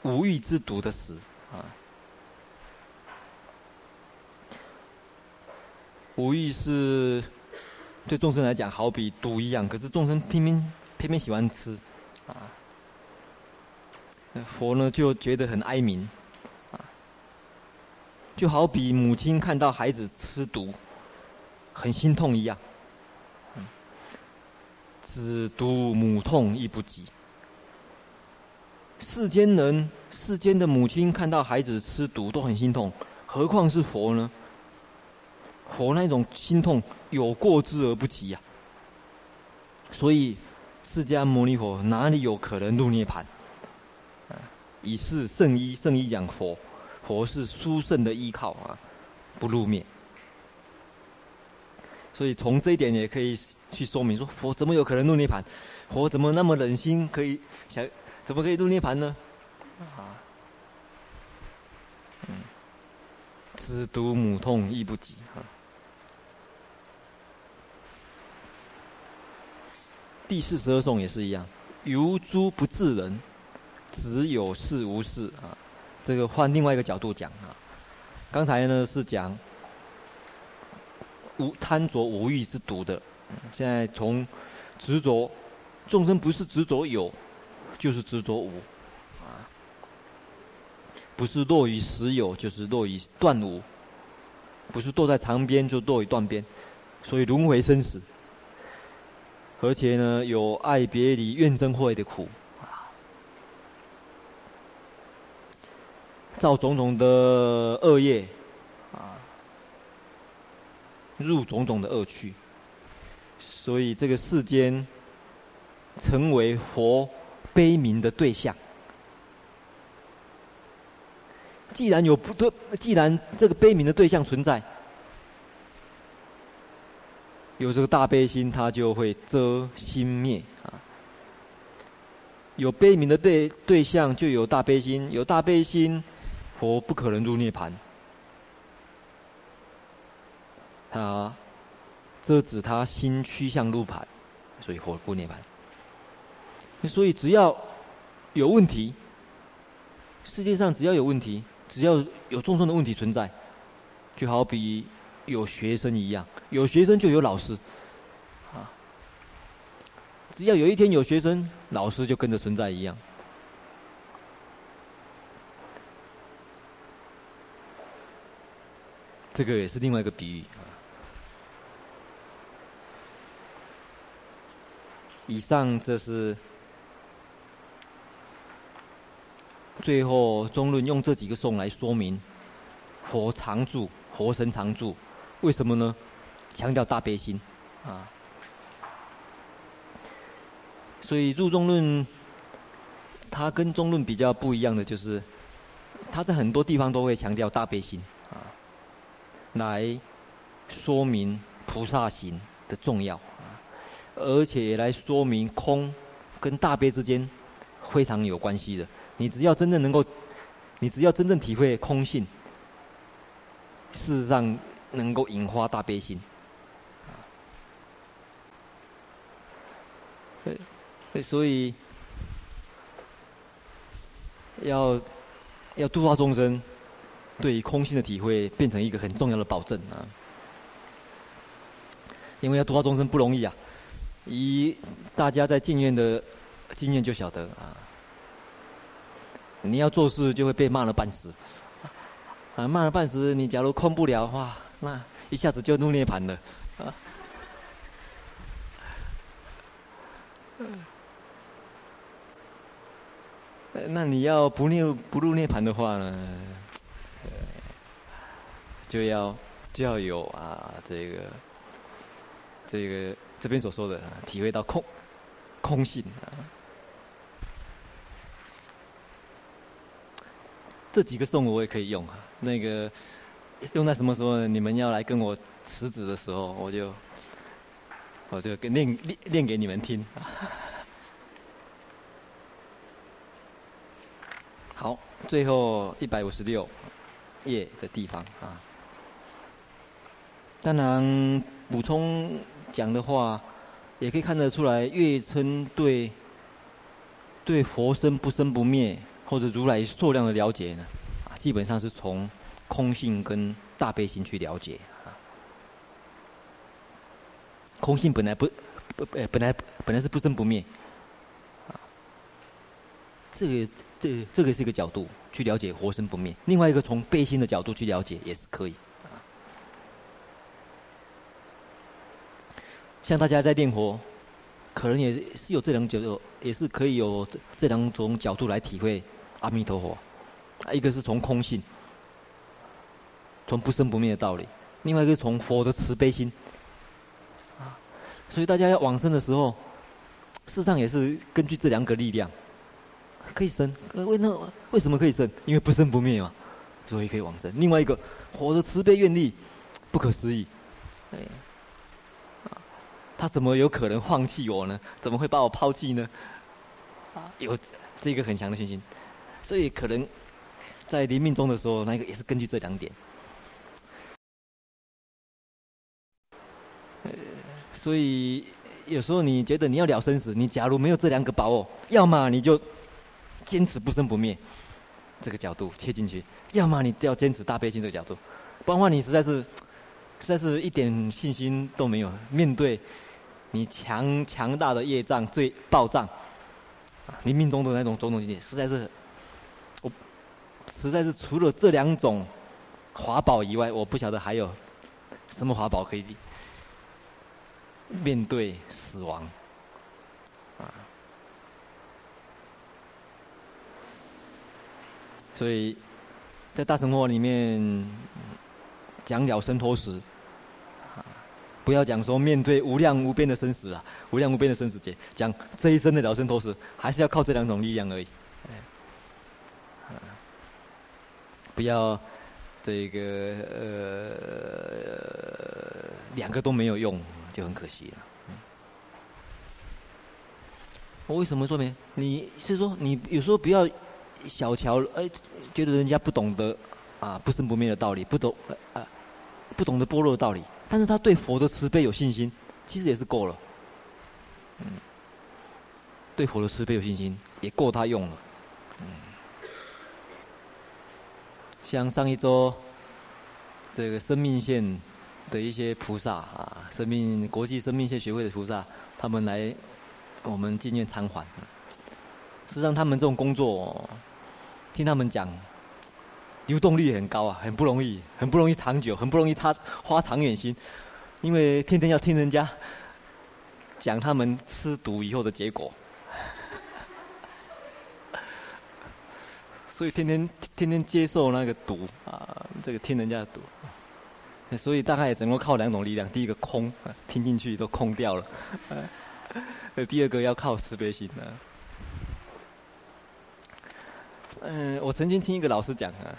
无欲之毒的死啊。无欲是对众生来讲好比毒一样，可是众生偏偏偏偏喜欢吃啊。佛呢就觉得很哀悯啊，就好比母亲看到孩子吃毒，很心痛一样。子毒母痛亦不及。世间人、世间的母亲看到孩子吃毒都很心痛，何况是佛呢？佛那种心痛有过之而不及呀、所以，释迦牟尼佛哪里有可能入涅槃？以是圣医，圣医讲佛，佛是殊胜的依靠啊，不入灭。所以从这一点也可以去说明说，佛怎么有可能入涅槃？佛怎么那么忍心可以想，怎么可以入涅槃呢？啊，嗯，知毒母痛亦不及啊。第四十二颂也是一样，如诸不治人，只有事无事啊。这个换另外一个角度讲啊，刚才呢是讲。无贪着无欲之毒的，现在从执着众生不是执着有，就是执着无，啊，不是落于实有，就是落于断无，不是堕在长边，就落于断边，所以轮回生死，而且呢有爱别离、怨憎会的苦，啊，造种种的恶业。啊。入种种的恶趣，所以这个世间成为佛悲悯的对象。既然有不对，既然这个悲悯的对象存在，有这个大悲心，它就会遮心灭啊。有悲悯的对对象，就有大悲心，有大悲心，佛不可能入涅槃。遮止他心趋向涅槃，所以火过涅槃。所以只要有问题，世界上只要有问题。只要有众生的问题存在，就好比有学生一样，有学生就有老师，啊，只要有一天有学生，老师就跟着存在一样。这个也是另外一个比喻。以上这是。最后，中论用这几个颂来说明佛常住，佛身常住，为什么呢？强调大悲心啊。所以入中论，它跟中论比较不一样的就是，它在很多地方都会强调大悲心啊，来说明菩萨行的重要，而且来说明空跟大悲之间非常有关系的。你只要真正能够，你只要真正体会空性，事实上能够引发大悲心。对，所以要要度化众生，对于空性的体会变成一个很重要的保证啊。因为要度化众生不容易啊，以大家在进院的经验就晓得啊。你要做事就会被骂了半死，啊，骂了半死，你假如空不了的话，那一下子就入涅槃了，啊。那你要不入不入涅槃的话呢，就要就要有啊，这个这个这边所说的体会到空空性啊。这几个颂我也可以用啊，那个用在什么时候呢？你们要来跟我辞职的时候，我就我就跟念念念给你们听。好，最后一百五十六页的地方啊。当然补充讲的话，也可以看得出来，月称对对佛身不生不灭。或者如来数量的了解呢，啊，基本上是从空性跟大悲心去了解啊。空性本来不不呃本来本来是不生不灭，啊，这个这这个是一个角度去了解活生不灭。另外一个从悲心的角度去了解也是可以。像大家在念佛，可能也是有这两种角，也是可以有这两种角度来体会。阿弥陀佛，一个是从空性，从不生不灭的道理；另外一个是从佛的慈悲心。啊，所以大家要往生的时候，事实上也是根据这两个力量，可以生。为那为什么可以生？因为不生不灭嘛，所以可以往生。另外一个，佛的慈悲愿力不可思议，哎，他怎么有可能放弃我呢？怎么会把我抛弃呢？啊，有这个很强的信心。所以可能在临命中的时候，那个也是根据这两点。所以有时候你觉得你要了生死，你假如没有这两个把握，要么你就坚持不生不灭这个角度切进去，要么你就要坚持大悲心这个角度，不然的话你实在是实在是一点信心都没有。面对你强强大的业障最暴涨，临命中的那种种种境界，实在是。我实在是除了这两种法宝以外，我不晓得还有什么法宝可以面对死亡。所以在大乘佛里面讲了生脱时，不要讲说面对无量无边的生死啊，无量无边的生死劫，讲这一生的了生脱死，还是要靠这两种力量而已。不要这个呃两个都没有用，就很可惜了。我为什么说没？你是说你有时候不要小瞧，哎，觉得人家不懂得啊不生不灭的道理，不懂啊不懂得般若的道理，但是他对佛的慈悲有信心，其实也是够了。嗯，对佛的慈悲有信心，也够他用了。嗯，像上一周这个生命线的一些菩萨啊，生命国际生命线学会的菩萨，他们来。我们进院参观，实际上他们这种工作，听他们讲，流动率很高啊，很不容易，很不容易长久，很不容易他花长远心，因为天天要听人家讲他们吃毒以后的结果，所以天天天天接受那个毒啊，这个听人家的毒，所以大概也只能靠两种力量，第一个空，听进去都空掉了。第二个要靠慈悲心呢。嗯，我曾经听一个老师讲啊，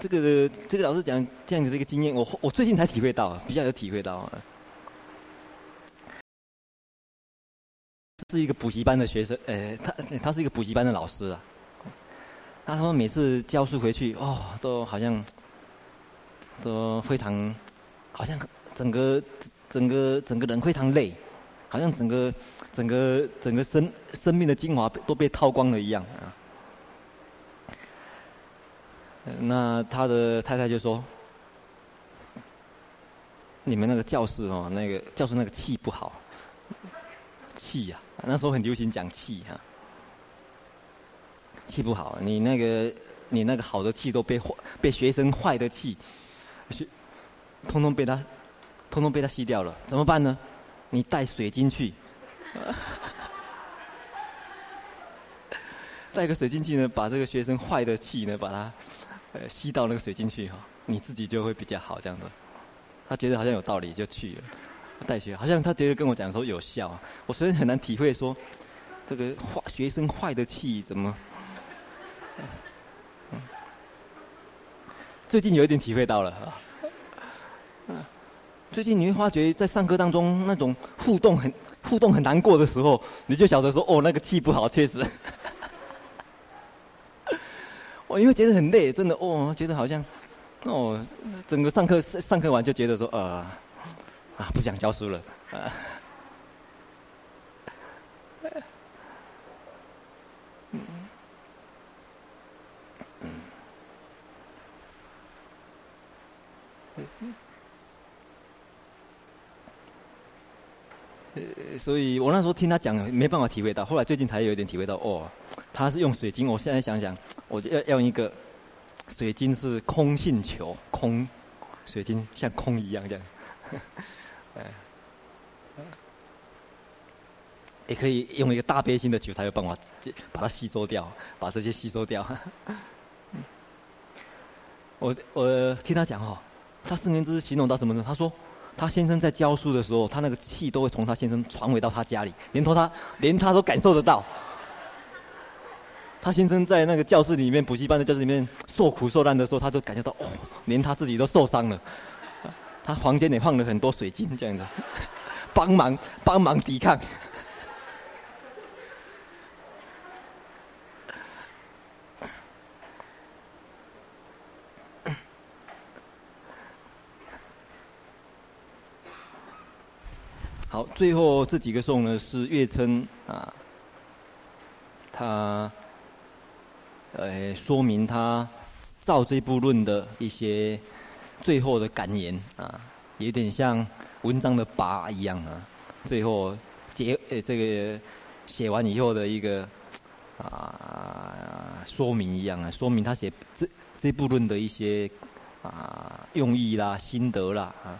这个这个老师讲这样子的一个经验，我我最近才体会到，比较有体会到。是一个补习班的学生，呃，他他是一个补习班的老师啊。他说每次教书回去，哦，都好像都非常，好像整个整个整个人非常累，好像整个。整个整个生生命的精华都被掏光了一样啊！那他的太太就说：“你们那个教室哦，那个教室那个气不好，气呀、那时候很流行讲气哈，气不好，你那个你那个好的气都被坏被学生坏的气，学，通通被他，通通被他吸掉了，怎么办呢？你带水晶去。”带个水晶去呢，把这个学生坏的气呢，把它呃吸到那个水进去哈，你自己就会比较好这样子。他觉得好像有道理，就去了。带学好像他觉得跟我讲说有效，我虽然很难体会说这个坏学生坏的气怎么。最近有一点体会到了啊。最近你会发觉在上课当中那种互动很。互动很难过的时候，你就晓得说：“哦，那个气不好，确实。”我因为觉得很累，真的哦，觉得好像哦，整个上课上课完就觉得说：“呃，啊，不想教书了。啊”嗯。所以我那时候听他讲，没办法体会到。后来最近才有一点体会到，哦，他是用水晶。我现在想想，我就要要用一个水晶是空性球，空水晶像空一样这样，也可以用一个大悲心的球，才有办法把它吸收掉，把这些吸收掉。我我听他讲哦，他圣言之形容到什么呢？他说。他先生在教书的时候，他那个气都会从他先生传回到他家里，连同他，连他都感受得到。他先生在那个教室里面，补习班的教室里面受苦受难的时候，他都感觉到哦，连他自己都受伤了。他房间里放了很多水晶，这样子，帮忙帮忙抵抗。好，最后这几个颂呢是月称啊，他呃说明他造这部论的一些最后的感言啊，有点像文章的跋一样啊，最后结呃这个写完以后的一个啊说明一样啊，说明他写这这部论的一些啊用意啦、心得啦啊。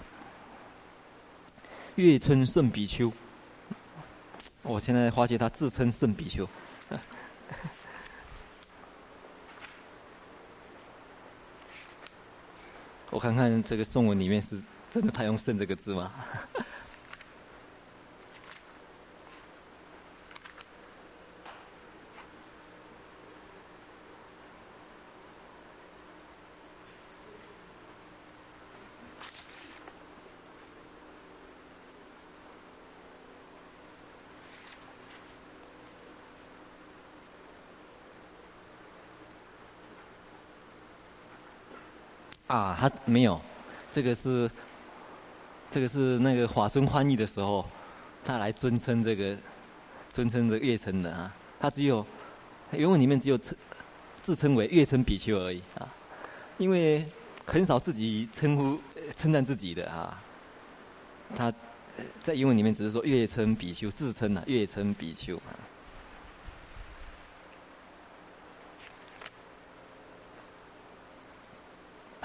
月春圣比丘，我现在发觉他自称圣比丘。我看看这个颂文里面是真的他用“圣”这个字吗？啊，他没有，这个是，这个是那个华孙翻译的时候，他来尊称这个，尊称这个月称的啊。他只有原文里面只有称自称为月称比丘而已啊，因为很少自己称呼称赞自己的啊。他在英文里面只是说月称比丘，自称啊，月称比丘啊。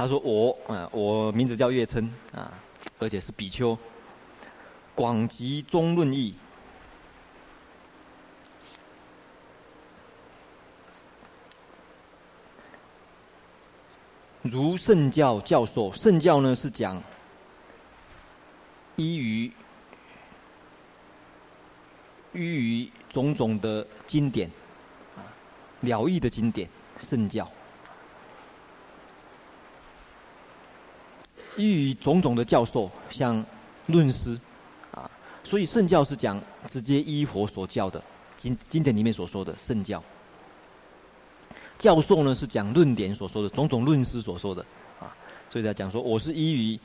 他说我：“啊，我名字叫月称啊，而且是比丘。广集中论义，如圣教教授。圣教呢是讲依于依于种种的经典啊，了义的经典，圣教。”于种种的教授，像论师，啊，所以圣教是讲直接依佛所教的经经典里面所说的圣教。教授呢是讲论点所说的种种论师所说的，啊，所以他讲说我是依于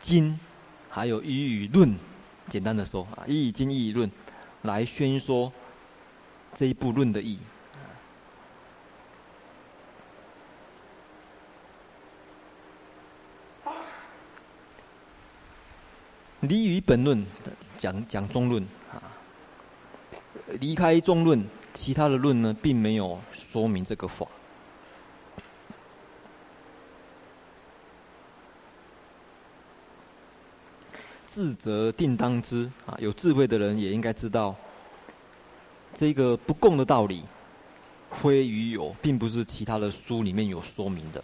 经，还有依于论，简单的说啊，依于经依于论来宣说这一部论的意义。离于本论，讲讲中论啊。离开中论，其他的论呢，并没有说明这个法。智则定当知啊，有智慧的人也应该知道，这个不共的道理，非余有，并不是其他的书里面有说明的。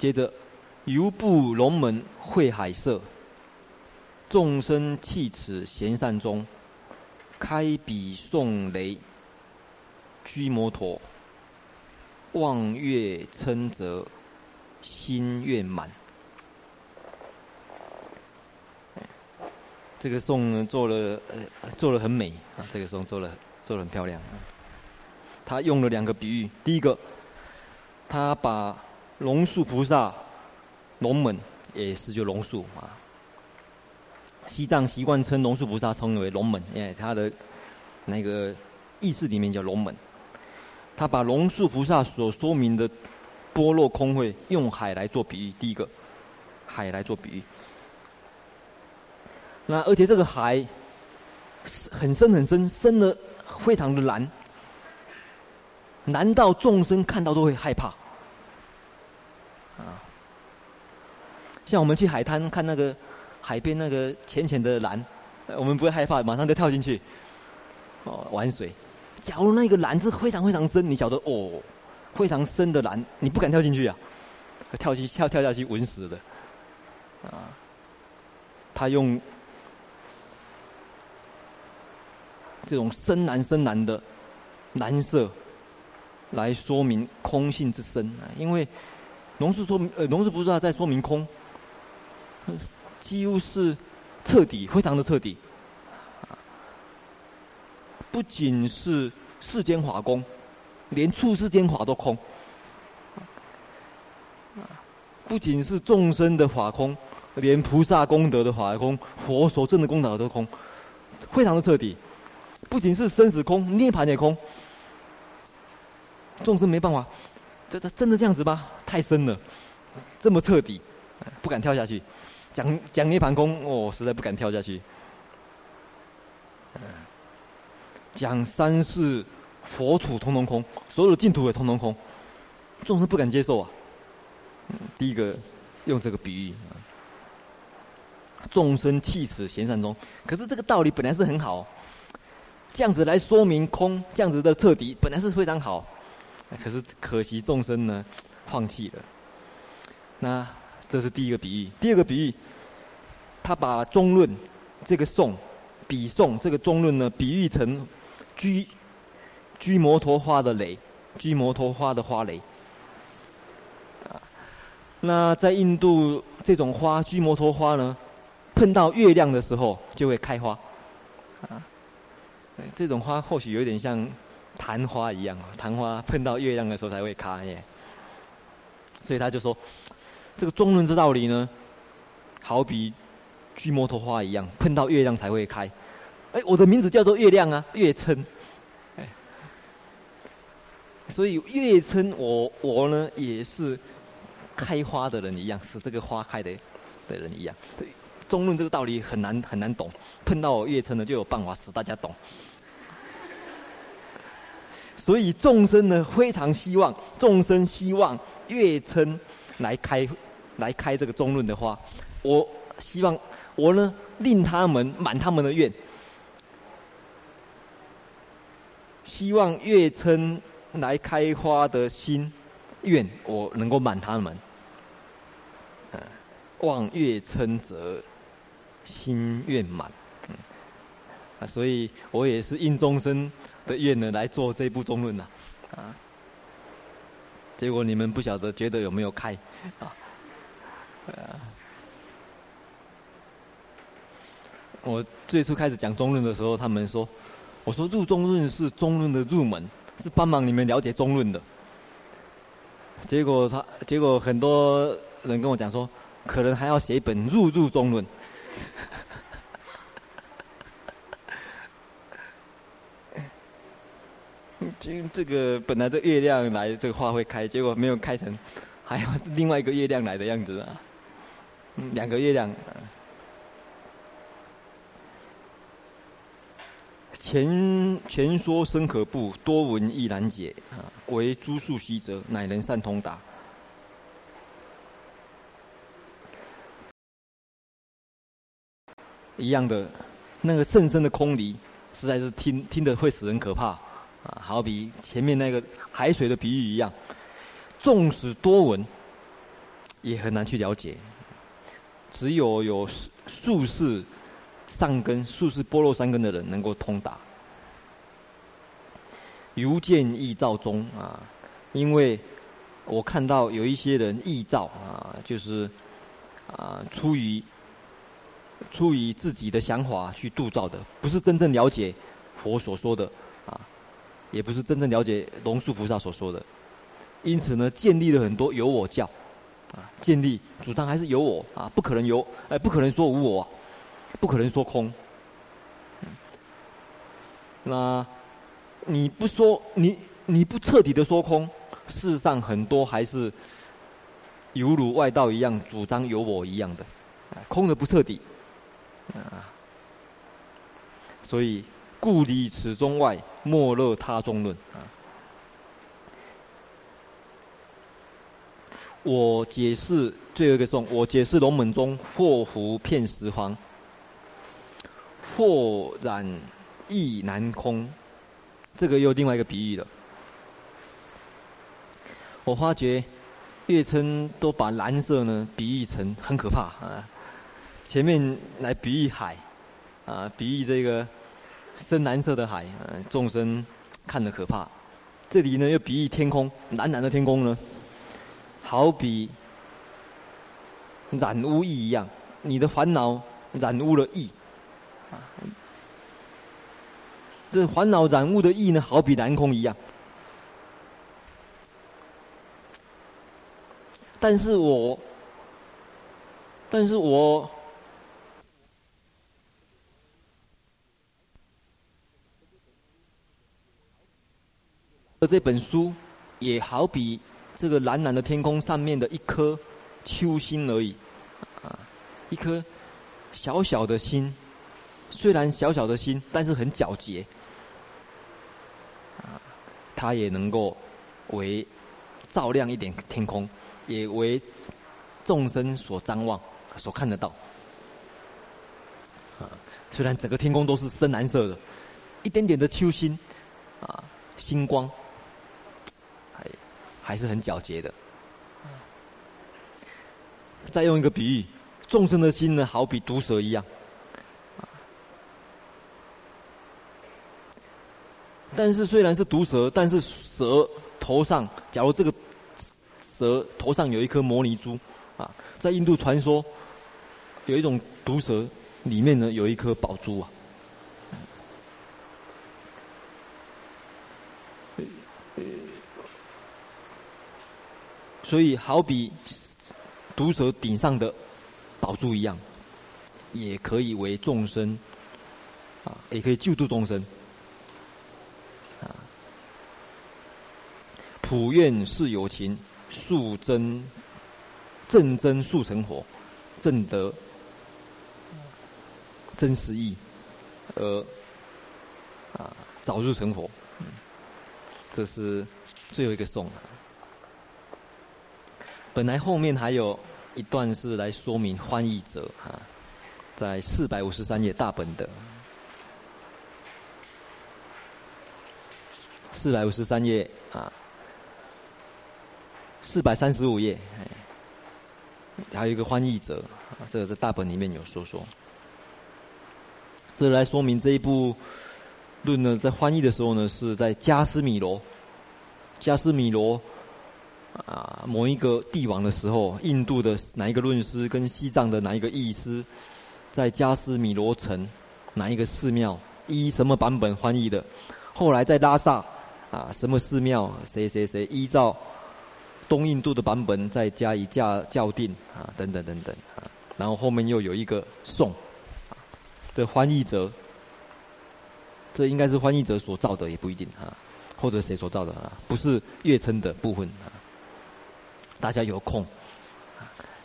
接着，游步龙门会海色，众生弃此贤善中，开彼送雷，居摩陀，望月称则，心愿满。这个颂，做了呃，做了很美啊，这个颂做了做了很漂亮。他用了两个比喻，第一个，他把龙树菩萨，龙门也是就龙树啊。西藏习惯称龙树菩萨称为龙门，因为他的那个意识里面叫龙门。他把龙树菩萨所说明的般若空慧用海来做比喻，第一个海来做比喻。那而且这个海很深很深，深的非常的蓝，蓝到众生看到都会害怕。啊像我们去海滩看那个海边那个浅浅的蓝，我们不会害怕，马上就跳进去哦玩水。假如那个蓝是非常非常深，你晓得哦，非常深的蓝，你不敢跳进去啊，跳去跳跳下去稳死的啊。他用这种深蓝深蓝的蓝色来说明空性之深啊，因为龙树说明呃龙树菩萨在说明空。几乎是彻底，非常的彻底。不仅是世间法空，连处世间法都空。不仅是众生的法空，连菩萨功德的法空，佛所证的功德都空，非常的彻底。不仅是生死空，涅槃也空。众生没办法，这这真的这样子吗？太深了，这么彻底，不敢跳下去。讲讲涅槃空，我、哦、实在不敢跳下去。讲三世佛土通通空，所有的净土也通通空，众生不敢接受啊。第一个用这个比喻，众生弃此贤善中，可是这个道理本来是很好，这样子来说明空，这样子的彻底本来是非常好，可是可惜众生呢放弃了。那这是第一个比喻，第二个比喻，他把中论这个颂，比颂这个中论呢，比喻成居居摩托花的蕾，居摩托花的花蕾。那在印度这种花居摩托花呢，碰到月亮的时候就会开花，啊。这种花或许有点像昙花一样，昙花碰到月亮的时候才会开耶。所以他就说，这个中论之道理呢，好比居摩托花一样，碰到月亮才会开。哎，我的名字叫做月亮啊，月称。哎，所以月称我我呢也是开花的人一样，使这个花开的的人一样。对，中论这个道理很难很难懂，碰到我月称呢就有办法使大家懂。所以众生呢，非常希望众生希望月称来开来开这个中论的花。我希望我呢，令他们满他们的愿，希望月称来开花的心愿，我能够满他们。望月称则心愿满。啊，所以我也是应众生。的愿呢，来做这部中论呐，啊，结果你们不晓得觉得有没有开啊？我最初开始讲中论的时候，他们说，我说入中论是中论的入门，是帮忙你们了解中论的。结果他，结果很多人跟我讲说，可能还要写一本入入中论。这这个本来这月亮来，这个花会开，结果没有开成，还有另外一个月亮来的样子啊，两个月亮。前前说深可怖，多闻亦难解啊！唯诸数希者，乃能善通达。一样的，那个甚深的空离，实在是听听得会使人可怕。啊，好比前面那个海水的比喻一样，纵使多闻，也很难去了解。只有有术士上根、宿世般若三根的人能够通达。如见异照中啊，因为我看到有一些人意造啊，就是啊出于出于自己的想法去度造的，不是真正了解佛所说的。也不是真正了解龙树菩萨所说的，因此呢，建立了很多有我教，啊，建立主张还是有我啊，不可能有，哎，不可能说无我，不可能说空。那你不说，你你不彻底的说空，事实上很多还是犹如外道一样主张有我一样的，空的不彻底，啊，所以。故离此中外，莫乐他中论啊！我解释最后一个颂，我解释龙门中或浮遍十方，祸染亦难空。这个又另外一个比喻了。我发觉月称都把蓝色呢比喻成很可怕啊！前面来比喻海啊，比喻这个。深蓝色的海，嗯，众生看得可怕。这里呢，又比喻天空，蓝蓝的天空呢，好比染污意一样，你的烦恼染污了意。啊，这烦恼染污的意呢，好比蓝空一样。但是我，但是我。而这本书，也好比这个蓝蓝的天空上面的一颗秋星而已，啊，一颗小小的心，虽然小小的心，但是很皎洁，啊，它也能够为照亮一点天空，也为众生所张望、所看得到。虽然整个天空都是深蓝色的，一点点的秋星，啊，星光，还是很皎洁的。再用一个比喻，众生的心呢，好比毒蛇一样。但是虽然是毒蛇，但是蛇头上，假如这个蛇头上有一颗摩尼珠，啊，在印度传说，有一种毒蛇里面呢有一颗宝珠啊。所以好比毒蛇顶上的宝珠一样，也可以为众生，啊，也可以救度众生啊。普愿是有情，速增正增速成佛，正得真实义，而啊早日成佛。这是最后一个颂。本来后面还有一段是来说明翻译者啊，在四百五十三页大本的四百五十三页啊。四百三十五页，还有一个翻译者，这个在大本里面有说说。这来说明这一部论呢，在翻译的时候呢，是在加斯米罗，加斯米罗啊，某一个帝王的时候，印度的哪一个论师跟西藏的哪一个译师，在加斯米罗城哪一个寺庙依什么版本翻译的？后来在拉萨啊，什么寺庙谁谁谁依照。东印度的版本再加以校校定啊，等等等等啊，然后后面又有一个宋，的翻译者，这应该是翻译者所造的，也不一定啊，或者谁所造的啊，不是月称的部分。大家有空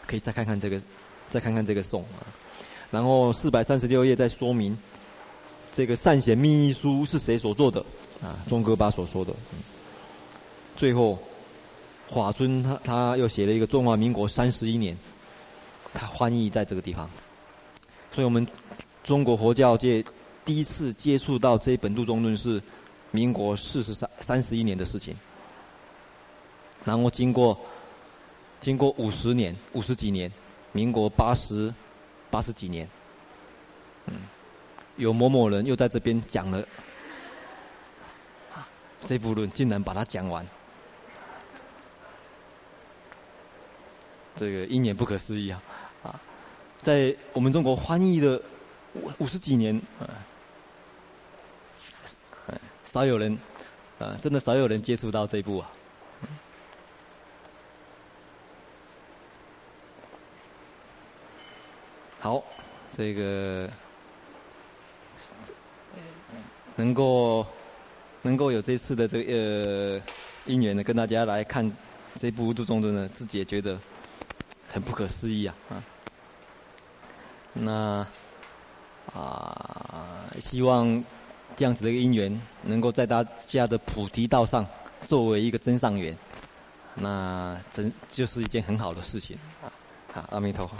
可以再看看这个，再看看这个颂啊。然后四百三十六页再说明这个善贤密意书是谁所做的啊？宗喀巴所说的。最后。法尊他他又写了一个中华民国三十一年，他翻译在这个地方，所以我们中国佛教界第一次接触到这一本度中论是民国四十三三十一年的事情，然后经过经过五十年五十几年，民国八十八十几年，嗯，有某某人又在这边讲了这部论，竟然把它讲完。这个一年不可思议啊！啊，在我们中国翻译的五五十几年，啊，少有人，啊，真的少有人接触到这部啊。好，这个能够能够有这次的这个呃因缘呢，跟大家来看这部度中论呢，自己也觉得。很不可思议啊！啊，那啊，希望这样子的一个因缘，能够在大家的菩提道上作为一个增上缘，那真就是一件很好的事情啊！好，阿弥陀佛。